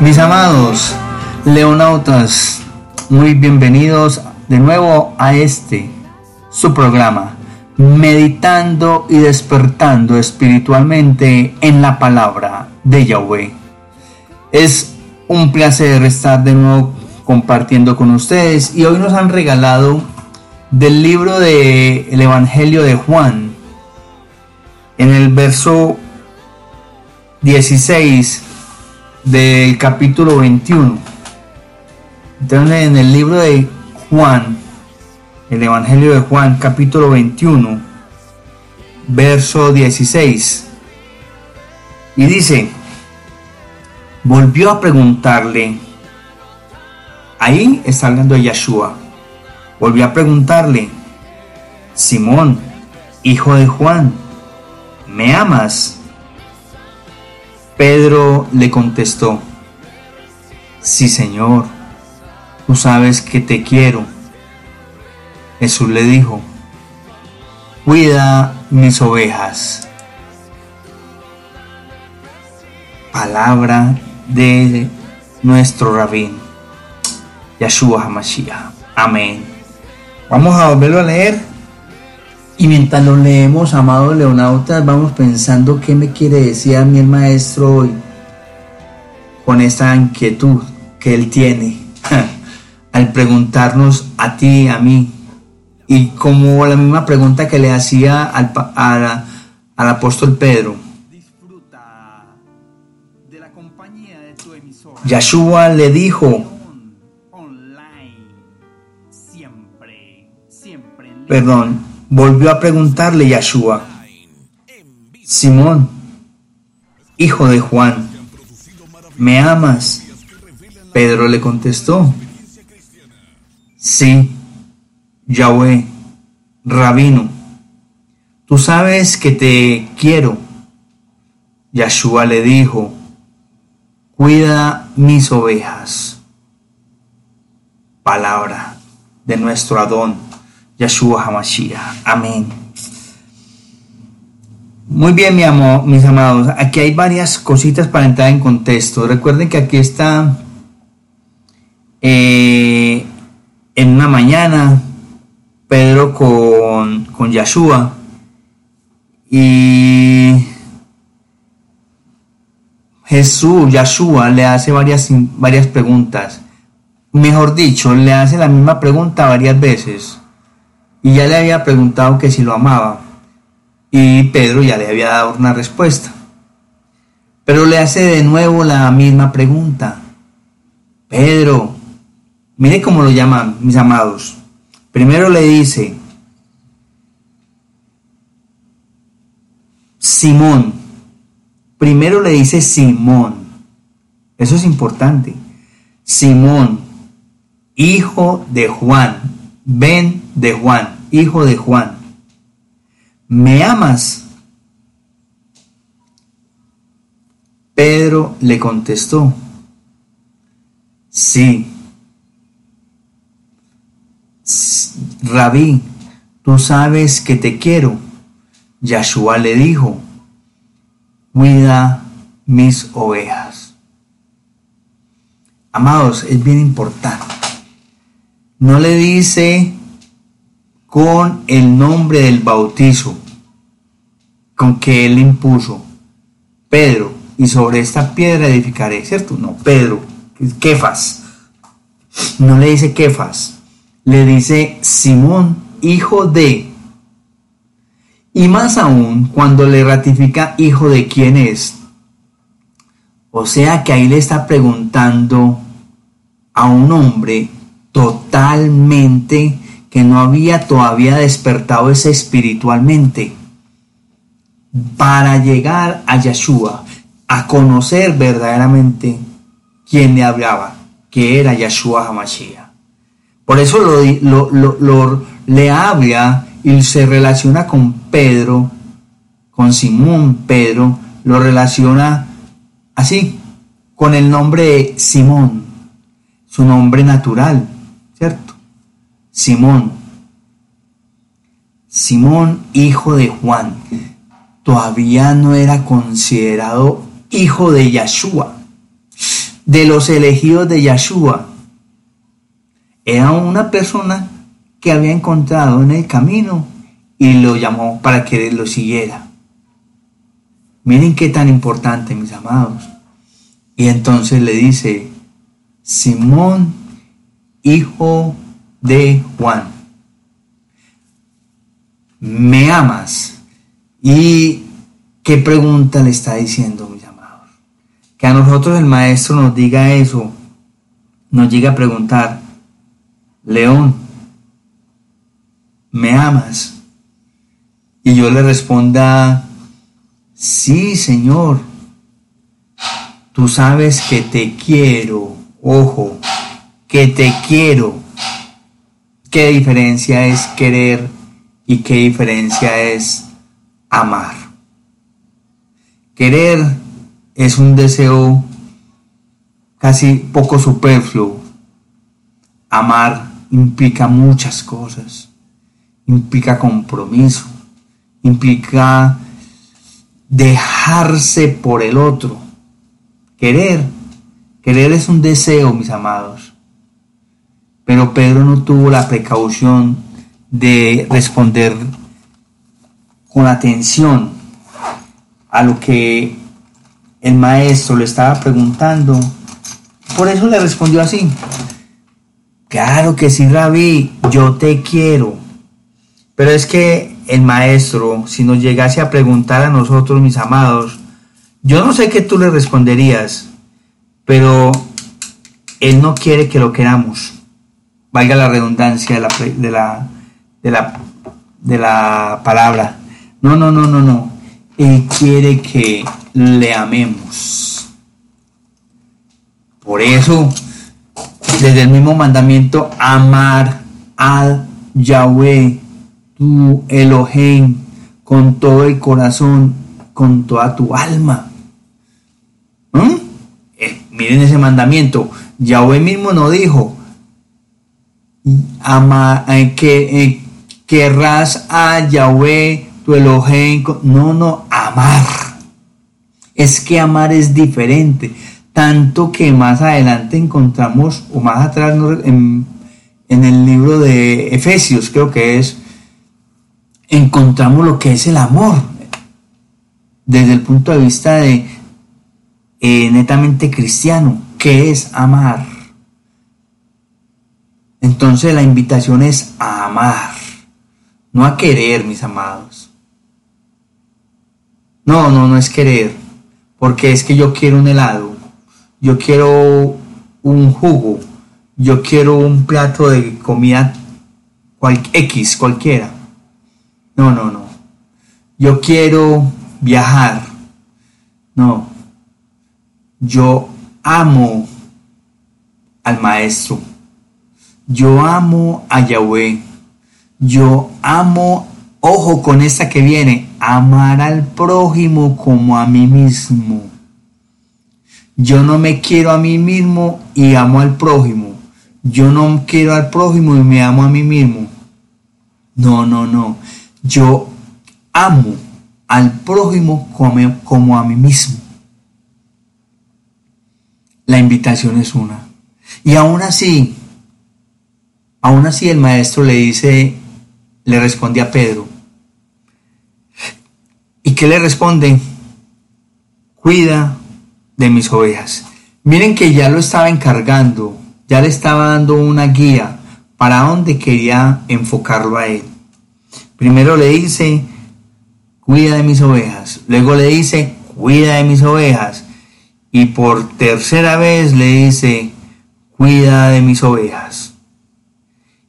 Mis amados leonautas, muy bienvenidos de nuevo a este, su programa, meditando y despertando espiritualmente en la palabra de Yahweh. Es un placer estar de nuevo compartiendo con ustedes y hoy nos han regalado del libro del el Evangelio de Juan en el verso 16 del capítulo 21. Entonces en el libro de Juan, el Evangelio de Juan, capítulo 21, verso 16. Y dice, volvió a preguntarle, ahí está hablando de Yeshua, volvió a preguntarle, Simón, hijo de Juan, ¿me amas? Pedro le contestó, sí Señor, tú sabes que te quiero. Jesús le dijo, cuida mis ovejas. Palabra de nuestro rabín, Yahshua HaMashiach. Amén. Vamos a volverlo a leer. Y mientras lo leemos, amados leonautas, vamos pensando qué me quiere decir a mí el maestro hoy con esta inquietud que él tiene al preguntarnos a ti y a mí. Y como la misma pregunta que le hacía al, al apóstol Pedro. Yahshua le dijo, perdón, volvió a preguntarle Yahshua, Simón, hijo de Juan, ¿me amas? Pedro le contestó, sí, Yahweh, Rabino, tú sabes que te quiero. Yahshua le dijo, cuida mis ovejas. Palabra de nuestro Adón, Yahshua Hamashiach. Amén. Muy bien, mi amor, mis amados. Aquí hay varias cositas para entrar en contexto. Recuerden que aquí está eh, en una mañana Pedro con, con y Jesús, Yahshua, le hace varias, varias preguntas. Mejor dicho, le hace la misma pregunta varias veces. Y ya le había preguntado que si lo amaba. Y Pedro ya le había dado una respuesta. Pero le hace de nuevo la misma pregunta. Pedro, mire cómo lo llaman mis amados. Primero le dice, Simón, primero le dice Simón, eso es importante, Simón, hijo de Juan, ven de Juan, hijo de Juan, ¿me amas? Pedro le contestó, sí. Rabí, tú sabes que te quiero. Yahshua le dijo, cuida mis ovejas. Amados, es bien importante. No le dice con el nombre del bautizo con que él impuso, Pedro, y sobre esta piedra edificaré, ¿cierto? No, Pedro, Kefas. No le dice Kefas, le dice Simón, hijo de y más aún cuando le ratifica hijo de quién es. O sea que ahí le está preguntando a un hombre totalmente que no había todavía despertado ese espiritualmente para llegar a Yeshua, a conocer verdaderamente quién le hablaba, que era Yeshua Hamashiach. Por eso lo, lo, le habla y se relaciona con Pedro, con Simón Pedro, lo relaciona así, con el nombre de Simón, su nombre natural, ¿cierto? Simón. Simón, hijo de Juan, todavía no era considerado hijo de Yeshua. de los elegidos de Yeshua. Era una persona que había encontrado en el camino y lo llamó para que lo siguiera. Miren qué tan importante, mis amados. Y entonces le dice, Simón, hijo de Juan, ¿me amas? ¿Y qué pregunta le está diciendo, mis amados? Que a nosotros el maestro nos diga eso, nos llega a preguntar, León, ¿me amas? Y yo le responda, sí, Señor, tú sabes que te quiero, ojo, que te quiero. ¿Qué diferencia es querer y qué diferencia es amar? Querer es un deseo casi poco superfluo. Amar implica muchas cosas. Implica compromiso. Implica dejarse por el otro. Querer. Querer es un deseo, mis amados. Pero Pedro no tuvo la precaución de responder con atención a lo que el maestro le estaba preguntando. Por eso le respondió así. Claro que sí, Rabí, yo te quiero. Pero es que el maestro, si nos llegase a preguntar a nosotros, mis amados, yo no sé qué tú le responderías, pero él no quiere que lo queramos valga la redundancia de la, de la, de la, de la palabra. No, no, no, no, no. Él quiere que le amemos. Por eso, desde el mismo mandamiento, amar al Yahweh, tu Elohim, con todo el corazón, con toda tu alma. ¿Mm? Eh, miren ese mandamiento. Yahweh mismo no dijo, ama, eh, que eh, querrás a Yahweh, tu Elohim. No, no, amar. Es que amar es diferente. Tanto que más adelante encontramos, o más atrás en, en el libro de Efesios, creo que es, encontramos lo que es el amor. Desde el punto de vista de eh, netamente cristiano, que es amar. Entonces la invitación es a amar, no a querer, mis amados. No, no, no es querer, porque es que yo quiero un helado, yo quiero un jugo, yo quiero un plato de comida X, cualquiera. No, no, no. Yo quiero viajar. No. Yo amo al maestro. Yo amo a Yahweh. Yo amo, ojo con esta que viene, amar al prójimo como a mí mismo. Yo no me quiero a mí mismo y amo al prójimo. Yo no quiero al prójimo y me amo a mí mismo. No, no, no. Yo amo al prójimo como, como a mí mismo. La invitación es una. Y aún así, Aún así el maestro le dice, le responde a Pedro. ¿Y qué le responde? Cuida de mis ovejas. Miren que ya lo estaba encargando, ya le estaba dando una guía para dónde quería enfocarlo a él. Primero le dice, cuida de mis ovejas. Luego le dice, cuida de mis ovejas. Y por tercera vez le dice, cuida de mis ovejas.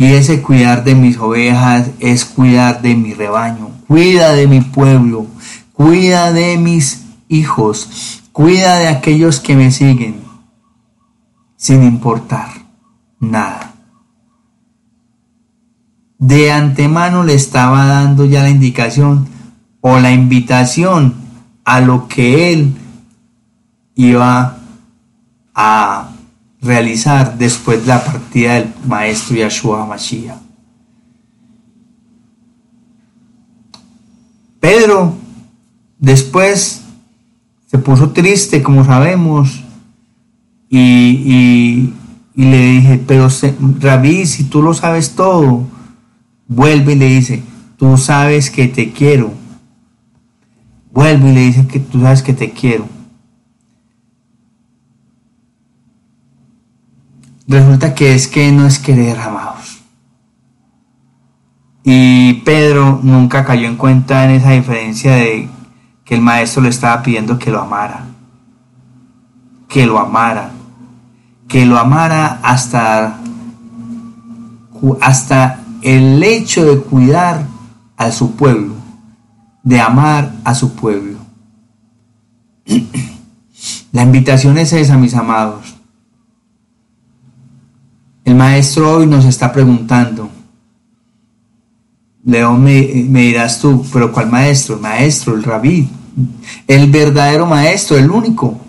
Y ese cuidar de mis ovejas es cuidar de mi rebaño. Cuida de mi pueblo. Cuida de mis hijos. Cuida de aquellos que me siguen. Sin importar nada. De antemano le estaba dando ya la indicación o la invitación a lo que él iba a realizar después de la partida del maestro Yahshua Mashiach. Pedro después se puso triste, como sabemos, Y, le dije, pero Rabí, si tú lo sabes todo, vuelve y le dice, tú sabes que te quiero. Vuelve y le dice que tú sabes que te quiero. Resulta que es que no es querer, amados. Y Pedro nunca cayó en cuenta en esa diferencia de que el maestro le estaba pidiendo que lo amara. Que lo amara. Que lo amara hasta, hasta el hecho de cuidar a su pueblo, de amar a su pueblo. La invitación es esa, mis amados. El maestro hoy nos está preguntando, León me, dirás tú, pero ¿cuál maestro? El maestro, el rabí, el verdadero maestro, el único,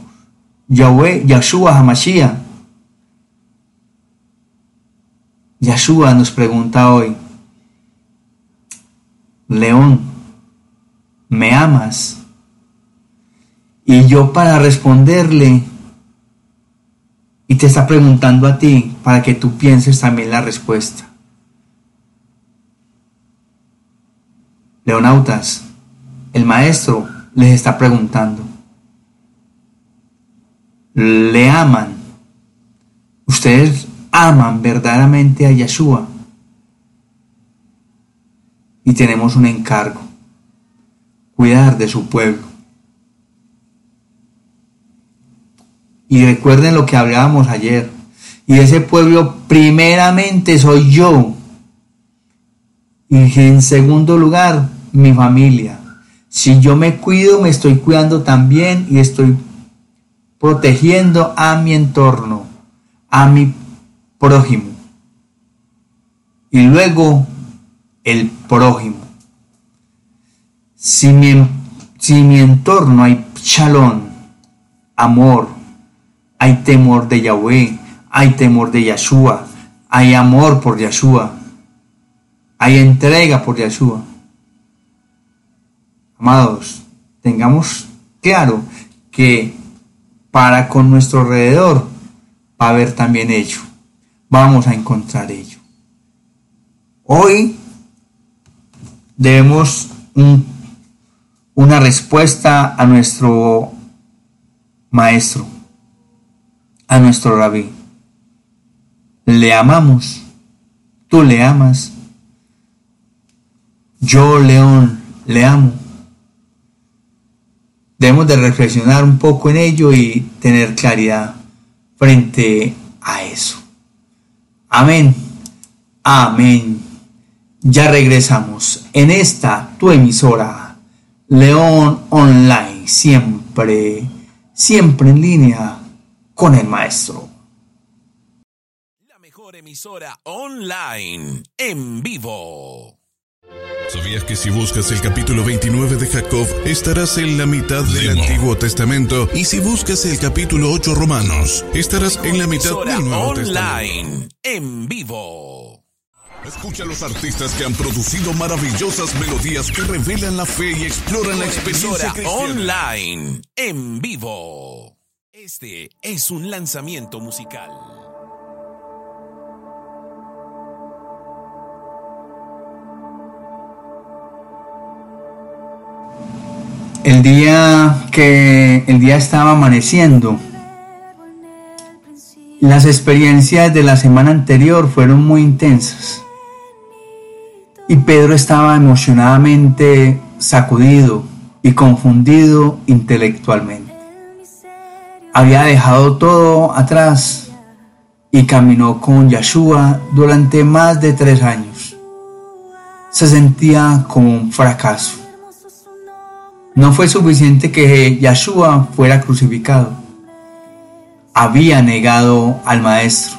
Yahweh, Yahshua Hamashiach. Yahshua nos pregunta hoy, León, ¿me amas? Y yo para responderle, y te está preguntando a ti para que tú pienses también la respuesta. Leonautas, el maestro les está preguntando. ¿Le aman? ¿Ustedes aman verdaderamente a Yeshua? Y tenemos un encargo, cuidar de su pueblo. Y recuerden lo que hablábamos ayer. Y ese pueblo primeramente soy yo. Y en segundo lugar, mi familia. Si yo me cuido, me estoy cuidando también y estoy protegiendo a mi entorno, a mi prójimo. Y luego el prójimo. Si mi, si mi entorno hay chalón, amor, hay temor de Yahweh, hay temor de Yahshua, hay amor por Yahshua, hay entrega por Yahshua. Amados, tengamos claro que para con nuestro alrededor va a haber también ello. Vamos a encontrar ello. Hoy debemos una respuesta a nuestro maestro, a nuestro rabí. Le amamos, tú le amas, yo león le amo. Debemos de reflexionar un poco en ello y tener claridad frente a eso. Amén. Amén. Ya regresamos en esta tu emisora, León Online, siempre, siempre en línea con el maestro. La mejor emisora online, en vivo. ¿Sabías que si buscas el capítulo 29 de Jacob, estarás en la mitad del Antiguo Testamento? Y si buscas el capítulo 8 Romanos, estarás en la mitad del Nuevo online, en vivo. Escucha a los artistas que han producido maravillosas melodías que revelan la fe y exploran la experiencia online, en vivo. Este es un lanzamiento musical. El día que el día estaba amaneciendo, las experiencias de la semana anterior fueron muy intensas. Y Pedro estaba emocionadamente sacudido y confundido intelectualmente. Había dejado todo atrás y caminó con Yeshua durante más de tres años. Se sentía como un fracaso no fue suficiente que Yahshua fuera crucificado. Había negado al Maestro.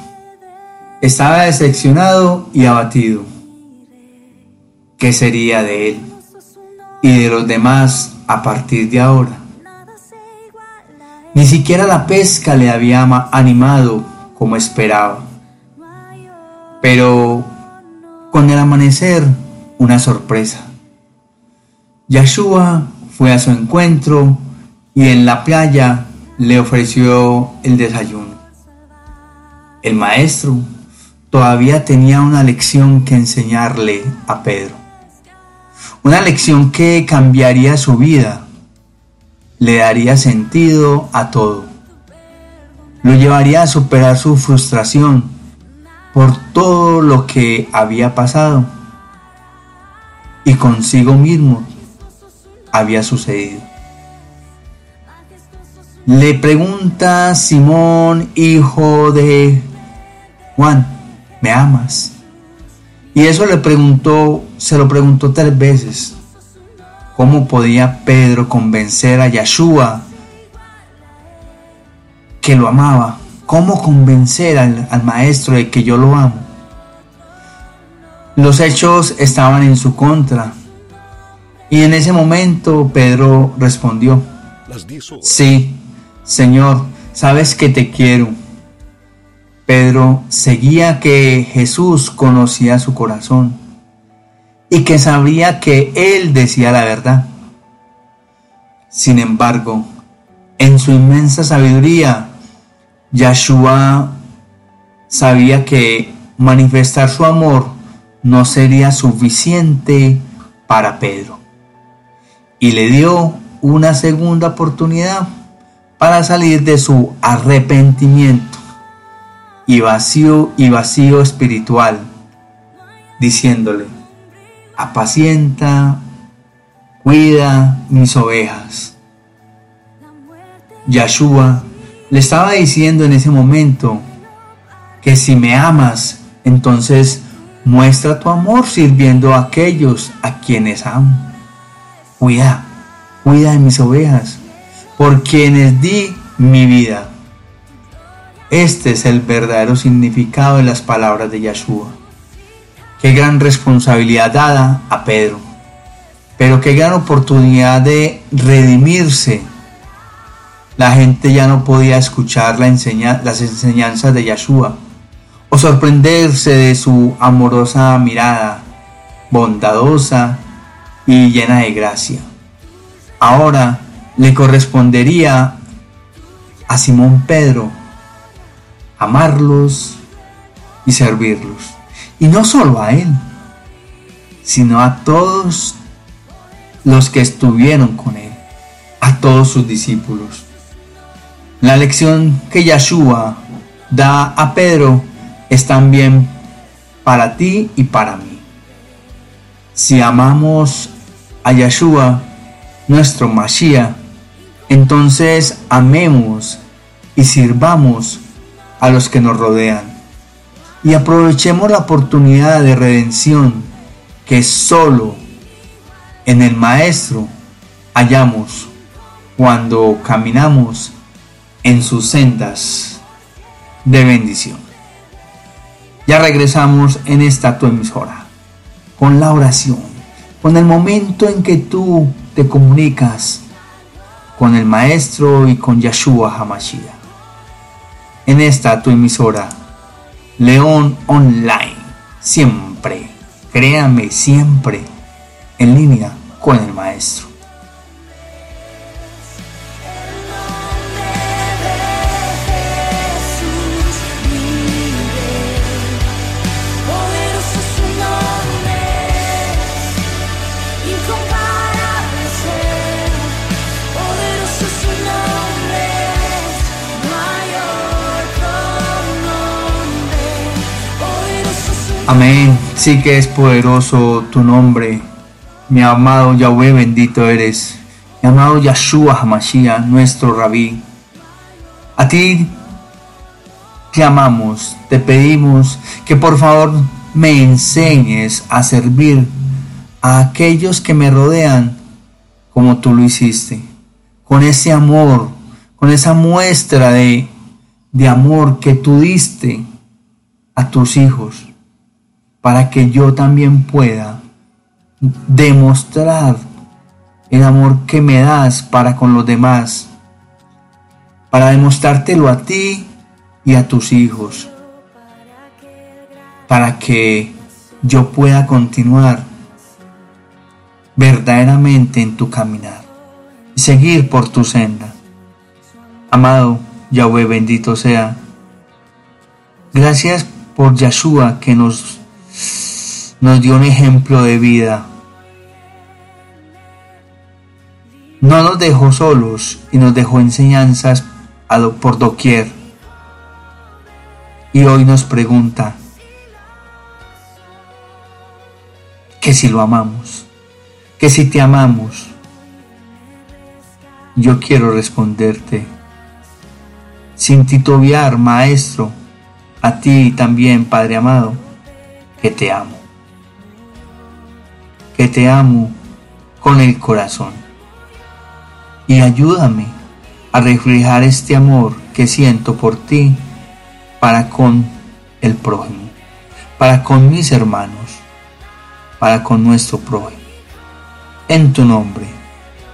Estaba decepcionado y abatido. ¿Qué sería de él y de los demás a partir de ahora? Ni siquiera la pesca le había animado como esperaba. Pero con el amanecer, una sorpresa. Yahshua fue a su encuentro y en la playa le ofreció el desayuno. El maestro todavía tenía una lección que enseñarle a Pedro. Una lección que cambiaría su vida, le daría sentido a todo. Lo llevaría a superar su frustración por todo lo que había pasado y consigo mismo había sucedido. Le pregunta Simón, hijo de Juan, ¿me amas? Y eso le preguntó, se lo preguntó tres veces. ¿Cómo podía Pedro convencer a Yeshua que lo amaba? ¿Cómo convencer al, al maestro de que yo lo amo? Los hechos estaban en su contra. Y en ese momento Pedro respondió, sí, Señor, sabes que te quiero Pedro seguía que Jesús conocía su corazón y que sabía que él decía la verdad. Sin embargo, en su inmensa sabiduría, Yahshua sabía que manifestar su amor no sería suficiente para Pedro y le dio una segunda oportunidad para salir de su arrepentimiento y vacío y vacío espiritual, diciéndole, apacienta, cuida mis ovejas. Yahshua le estaba diciendo en ese momento que si me amas, entonces muestra tu amor sirviendo a aquellos a quienes amo. Cuida, cuida de mis ovejas, por quienes di mi vida. Este es el verdadero significado de las palabras de Yahshua. Qué gran responsabilidad dada a Pedro, pero qué gran oportunidad de redimirse. La gente ya no podía escuchar las enseñanzas de Yahshua o sorprenderse de su amorosa mirada, bondadosa y llena de gracia. Ahora le correspondería a Simón Pedro amarlos y servirlos. Y no solo a Él, sino a todos los que estuvieron con Él, a todos sus discípulos. La lección que Yahshua da a Pedro es también para ti y para mí. Si amamos a Yahshua, nuestro Mashiach, entonces amemos y sirvamos a los que nos rodean. Y aprovechemos la oportunidad de redención que solo en el Maestro hallamos cuando caminamos en sus sendas de bendición. Ya regresamos en esta tu emisora con la oración, con el momento en que tú te comunicas con el Maestro y con Yahshua Hamashiach en esta tu emisora, León Online. Siempre, créame, siempre en línea con el maestro. Amén. Sí que es poderoso tu nombre. Mi amado Yahweh, bendito eres. Mi amado Yahshua Hamashiach, nuestro rabí. A ti te amamos, te pedimos que por favor me enseñes a servir a aquellos que me rodean como tú lo hiciste. Con ese amor, con esa muestra de, de amor que tú diste a tus hijos para que yo también pueda demostrar el amor que me das para con los demás, para demostrártelo a ti y a tus hijos, para que yo pueda continuar verdaderamente en tu caminar y seguir por tu senda. Amado Yahweh, bendito sea Gracias por Yeshua que nos, nos dio un ejemplo de vida. No nos dejó solos y nos dejó enseñanzas por doquier. Y hoy nos pregunta que si lo amamos, que si te amamos. Yo quiero responderte, sin titubear, maestro, a ti también, Padre amado, que te amo. Que te amo con el corazón. Y ayúdame a reflejar este amor que siento por ti para con el prójimo, para con mis hermanos, para con nuestro prójimo. En tu nombre,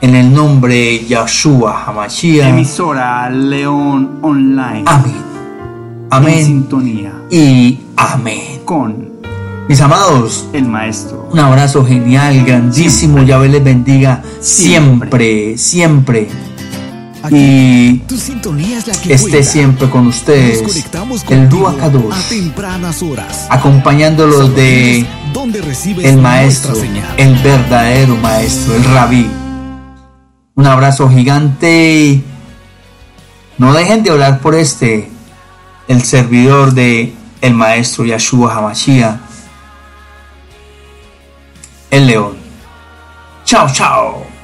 en el nombre de Yahshua Hamashiach. Emisora León Online. Amén. Amén. sintonía. Y amén. Con mis amados, el Maestro. Un abrazo genial, grandísimo. Yahvé les bendiga siempre, siempre. y tu sintonía es la que esté siempre con ustedes. El Ruacados. A tempranas horas. Acompañándolos de donde el maestro, el verdadero maestro, el rabí. Un abrazo gigante. No dejen de orar por este el servidor de el maestro Yahshua Hamashiach, el león. Chao, chao.